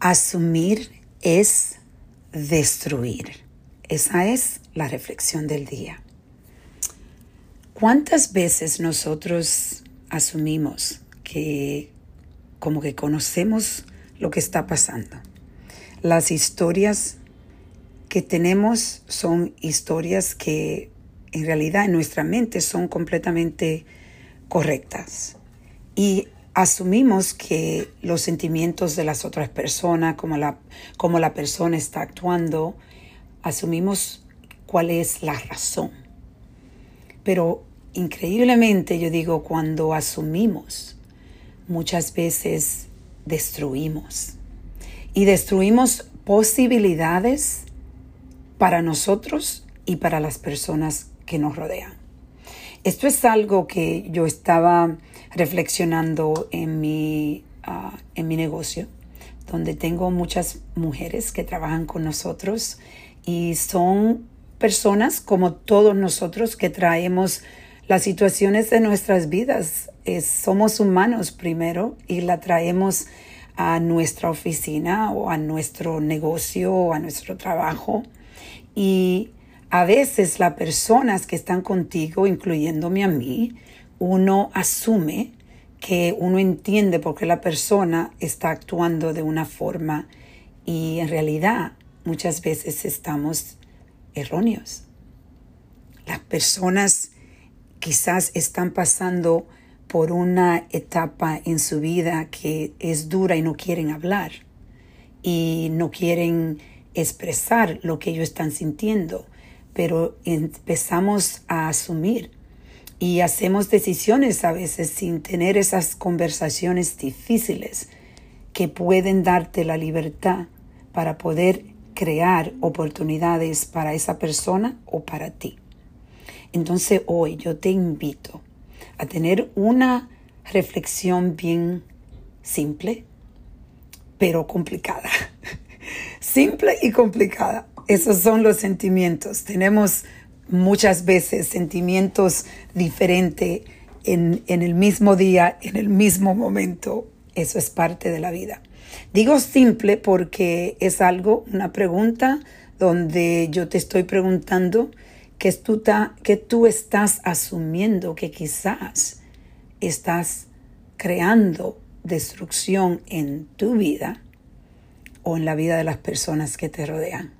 Asumir es destruir. Esa es la reflexión del día. ¿Cuántas veces nosotros asumimos que como que conocemos lo que está pasando? Las historias que tenemos son historias que en realidad en nuestra mente son completamente correctas. Y asumimos que los sentimientos de las otras personas, como la, como la persona está actuando, asumimos cuál es la razón. Pero increíblemente yo digo, cuando asumimos, muchas veces destruimos. Y destruimos posibilidades para nosotros y para las personas que nos rodean. Esto es algo que yo estaba reflexionando en mi, ah, en mi negocio, donde tengo muchas mujeres que trabajan con nosotros y son personas como todos nosotros que traemos las situaciones de nuestras vidas. somos humanos primero y la traemos a nuestra oficina o a nuestro negocio o a nuestro trabajo. Y a veces las personas que están contigo, incluyéndome a mí, uno asume que uno entiende por qué la persona está actuando de una forma y en realidad muchas veces estamos erróneos. Las personas quizás están pasando por una etapa en su vida que es dura y no quieren hablar y no quieren expresar lo que ellos están sintiendo, pero empezamos a asumir y hacemos decisiones a veces sin tener esas conversaciones difíciles que pueden darte la libertad para poder crear oportunidades para esa persona o para ti. Entonces hoy yo te invito a tener una reflexión bien simple, pero complicada. simple y complicada. Esos son los sentimientos. Tenemos muchas veces sentimientos diferentes en, en, el mismo día, en el mismo momento. Eso es parte de la vida. Digo simple porque es algo, una pregunta donde yo te estoy preguntando que tú, que tú estás asumiendo que quizás estás creando destrucción en tu vida o en la vida de las personas que te rodean.